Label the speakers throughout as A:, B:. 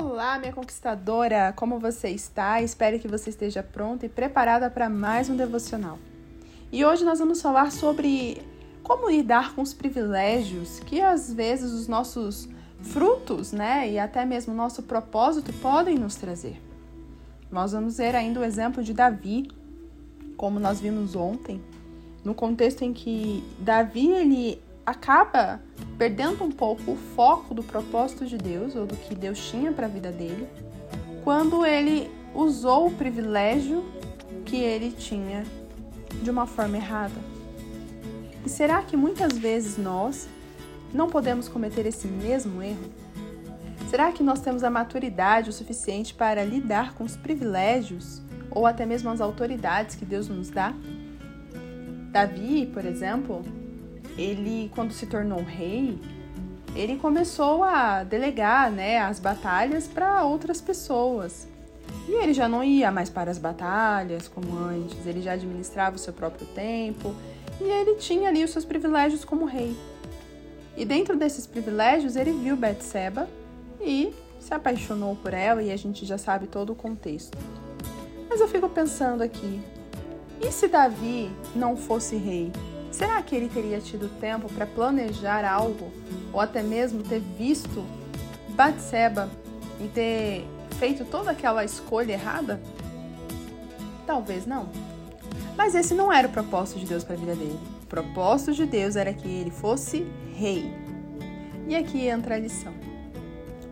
A: Olá, minha conquistadora! Como você está? Espero que você esteja pronta e preparada para mais um devocional. E hoje nós vamos falar sobre como lidar com os privilégios que às vezes os nossos frutos, né, e até mesmo nosso propósito podem nos trazer. Nós vamos ver ainda o exemplo de Davi, como nós vimos ontem, no contexto em que Davi ele acaba perdendo um pouco o foco do propósito de Deus ou do que Deus tinha para a vida dele, quando ele usou o privilégio que ele tinha de uma forma errada. E será que muitas vezes nós não podemos cometer esse mesmo erro? Será que nós temos a maturidade o suficiente para lidar com os privilégios ou até mesmo as autoridades que Deus nos dá? Davi, por exemplo, ele quando se tornou rei, ele começou a delegar, né, as batalhas para outras pessoas. E ele já não ia mais para as batalhas como antes, ele já administrava o seu próprio tempo e ele tinha ali os seus privilégios como rei. E dentro desses privilégios, ele viu Betseba e se apaixonou por ela e a gente já sabe todo o contexto. Mas eu fico pensando aqui, e se Davi não fosse rei? Será que ele teria tido tempo para planejar algo ou até mesmo ter visto Batseba e ter feito toda aquela escolha errada? Talvez não. Mas esse não era o propósito de Deus para a vida dele. O propósito de Deus era que ele fosse rei. E aqui entra a lição.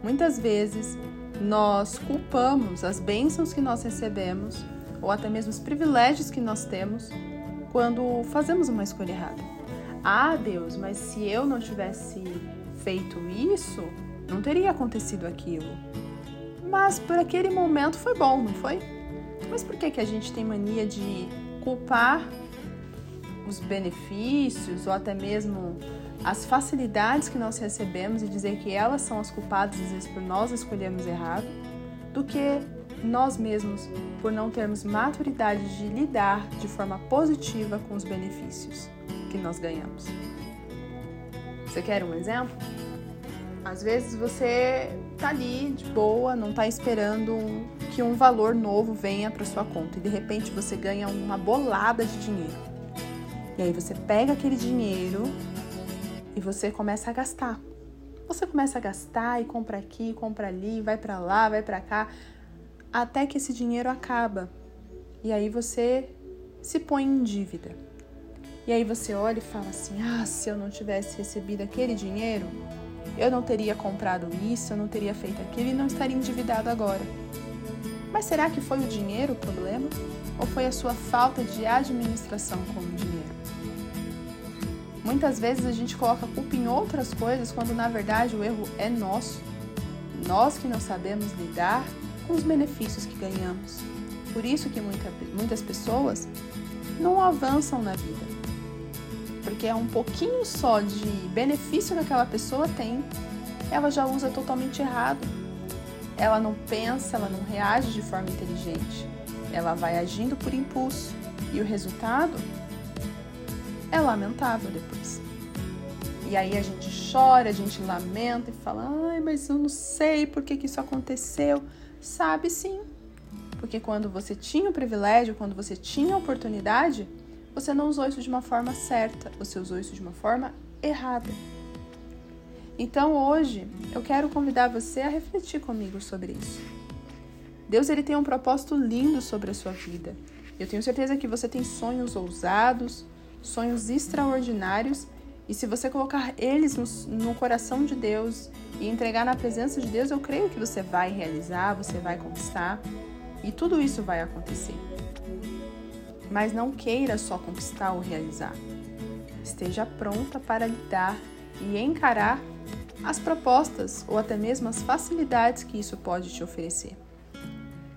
A: Muitas vezes nós culpamos as bênçãos que nós recebemos ou até mesmo os privilégios que nós temos quando fazemos uma escolha errada. Ah, Deus, mas se eu não tivesse feito isso, não teria acontecido aquilo. Mas por aquele momento foi bom, não foi? Mas por que, que a gente tem mania de culpar os benefícios ou até mesmo as facilidades que nós recebemos e dizer que elas são as culpadas, às vezes, por nós escolhermos errado, do que nós mesmos por não termos maturidade de lidar de forma positiva com os benefícios que nós ganhamos. Você quer um exemplo? Às vezes você tá ali de boa, não tá esperando que um valor novo venha para sua conta e de repente você ganha uma bolada de dinheiro. E aí você pega aquele dinheiro e você começa a gastar. Você começa a gastar e compra aqui, compra ali, vai para lá, vai para cá, até que esse dinheiro acaba. E aí você se põe em dívida. E aí você olha e fala assim: "Ah, se eu não tivesse recebido aquele dinheiro, eu não teria comprado isso, eu não teria feito aquilo e não estaria endividado agora". Mas será que foi o dinheiro o problema ou foi a sua falta de administração com o dinheiro? Muitas vezes a gente coloca culpa em outras coisas quando na verdade o erro é nosso. Nós que não sabemos lidar com os benefícios que ganhamos. Por isso que muita, muitas pessoas não avançam na vida. Porque é um pouquinho só de benefício que aquela pessoa tem, ela já usa totalmente errado. Ela não pensa, ela não reage de forma inteligente. Ela vai agindo por impulso. E o resultado é lamentável depois. E aí a gente chora, a gente lamenta e fala: ai, mas eu não sei por que, que isso aconteceu. Sabe sim. Porque quando você tinha o privilégio, quando você tinha a oportunidade, você não usou isso de uma forma certa, você usou isso de uma forma errada. Então hoje eu quero convidar você a refletir comigo sobre isso. Deus ele tem um propósito lindo sobre a sua vida. Eu tenho certeza que você tem sonhos ousados, sonhos extraordinários, e se você colocar eles no, no coração de Deus e entregar na presença de Deus, eu creio que você vai realizar, você vai conquistar e tudo isso vai acontecer. Mas não queira só conquistar ou realizar. Esteja pronta para lidar e encarar as propostas ou até mesmo as facilidades que isso pode te oferecer.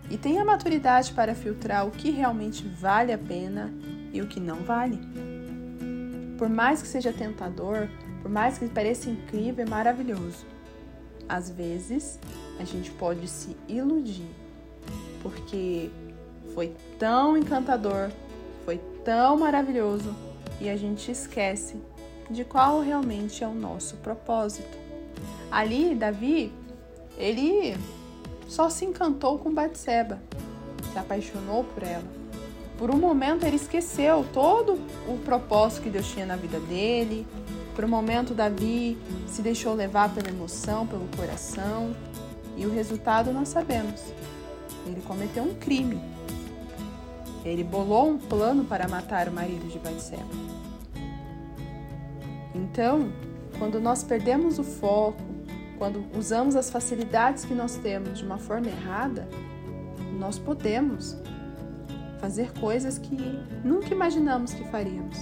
A: E tenha maturidade para filtrar o que realmente vale a pena e o que não vale. Por mais que seja tentador, por mais que pareça incrível e maravilhoso, às vezes a gente pode se iludir, porque foi tão encantador, foi tão maravilhoso e a gente esquece de qual realmente é o nosso propósito. Ali, Davi, ele só se encantou com Batseba, se apaixonou por ela. Por um momento ele esqueceu todo o propósito que Deus tinha na vida dele. Por um momento Davi se deixou levar pela emoção, pelo coração, e o resultado nós sabemos. Ele cometeu um crime. Ele bolou um plano para matar o marido de Batseba. Então, quando nós perdemos o foco, quando usamos as facilidades que nós temos de uma forma errada, nós podemos fazer coisas que nunca imaginamos que faríamos.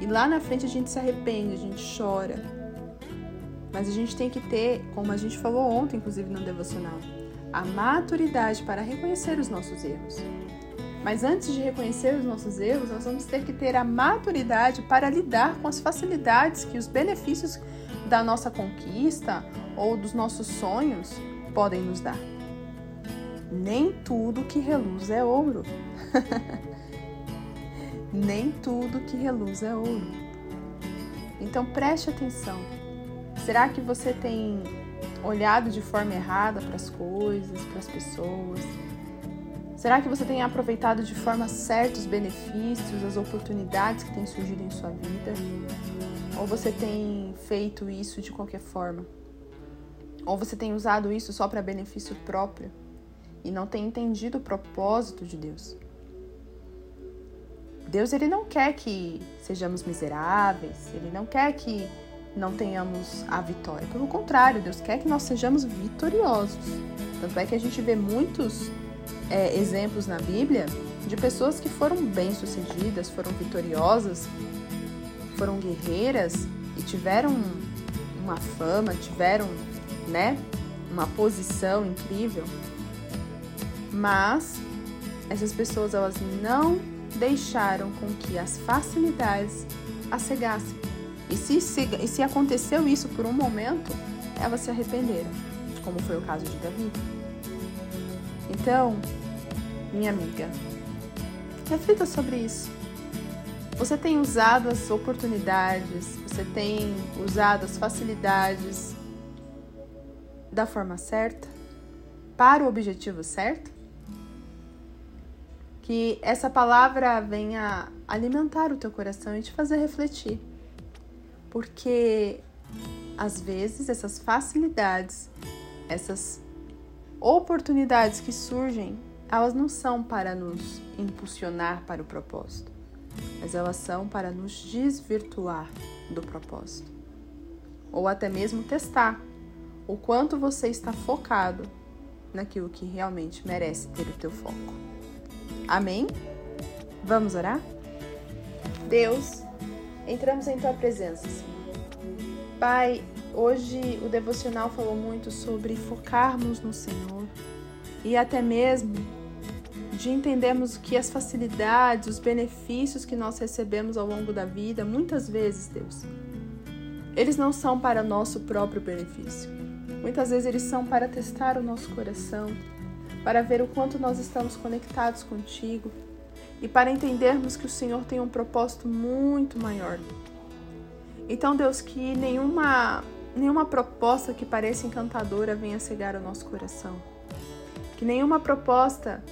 A: E lá na frente a gente se arrepende, a gente chora. Mas a gente tem que ter, como a gente falou ontem, inclusive no devocional, a maturidade para reconhecer os nossos erros. Mas antes de reconhecer os nossos erros, nós vamos ter que ter a maturidade para lidar com as facilidades que os benefícios da nossa conquista ou dos nossos sonhos podem nos dar. Nem tudo que reluz é ouro. Nem tudo que reluz é ouro. Então preste atenção. Será que você tem olhado de forma errada para as coisas, para as pessoas? Será que você tem aproveitado de forma certa os benefícios, as oportunidades que têm surgido em sua vida? Ou você tem feito isso de qualquer forma? Ou você tem usado isso só para benefício próprio e não tem entendido o propósito de Deus? Deus ele não quer que sejamos miseráveis, ele não quer que não tenhamos a vitória. Pelo contrário, Deus quer que nós sejamos vitoriosos. Tanto é que a gente vê muitos é, exemplos na Bíblia de pessoas que foram bem-sucedidas, foram vitoriosas, foram guerreiras e tiveram uma fama, tiveram né? Uma posição incrível. Mas essas pessoas elas não deixaram com que as facilidades as cegassem. E se, se, e se aconteceu isso por um momento, elas se arrependeram, como foi o caso de Davi. Então, minha amiga, reflita sobre isso. Você tem usado as oportunidades, você tem usado as facilidades da forma certa, para o objetivo certo? Que essa palavra venha alimentar o teu coração e te fazer refletir. Porque às vezes essas facilidades, essas oportunidades que surgem, elas não são para nos impulsionar para o propósito, mas elas são para nos desvirtuar do propósito. Ou até mesmo testar o quanto você está focado naquilo que realmente merece ter o teu foco. Amém? Vamos orar? Deus, entramos em tua presença. Pai, hoje o devocional falou muito sobre focarmos no Senhor e até mesmo de entendermos que as facilidades, os benefícios que nós recebemos ao longo da vida, muitas vezes, Deus, eles não são para nosso próprio benefício Muitas vezes eles são para testar o nosso coração, para ver o quanto nós estamos conectados contigo e para entendermos que o Senhor tem um propósito muito maior. Então, Deus, que nenhuma nenhuma proposta que pareça encantadora venha cegar o nosso coração. Que nenhuma proposta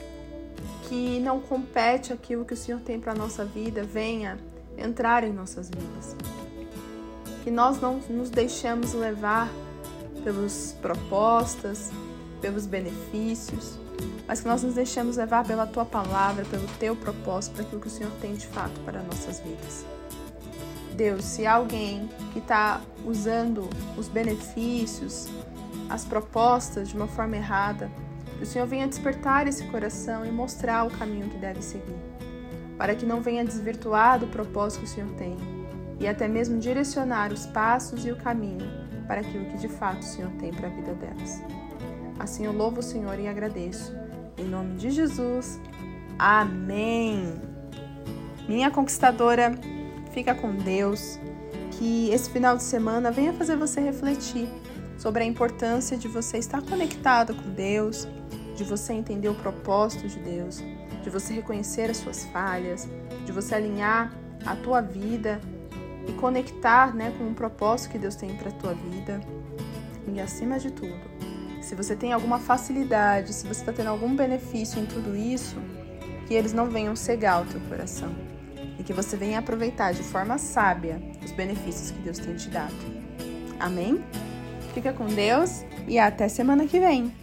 A: que não compete aquilo que o Senhor tem para a nossa vida venha entrar em nossas vidas. Que nós não nos deixemos levar pelas propostas, pelos benefícios, mas que nós nos deixemos levar pela tua palavra, pelo teu propósito, para aquilo que o Senhor tem de fato para nossas vidas. Deus, se alguém que está usando os benefícios, as propostas de uma forma errada, que o Senhor venha despertar esse coração e mostrar o caminho que deve seguir, para que não venha desvirtuar do propósito que o Senhor tem e até mesmo direcionar os passos e o caminho para aquilo que de fato o Senhor tem para a vida delas. Assim eu louvo o Senhor e agradeço. Em nome de Jesus. Amém. Minha conquistadora, fica com Deus. Que esse final de semana venha fazer você refletir sobre a importância de você estar conectado com Deus, de você entender o propósito de Deus, de você reconhecer as suas falhas, de você alinhar a tua vida e conectar né, com o propósito que Deus tem para a tua vida. E acima de tudo, se você tem alguma facilidade, se você está tendo algum benefício em tudo isso, que eles não venham cegar o teu coração e que você venha aproveitar de forma sábia os benefícios que Deus tem te dado. Amém? Fica com Deus e até semana que vem.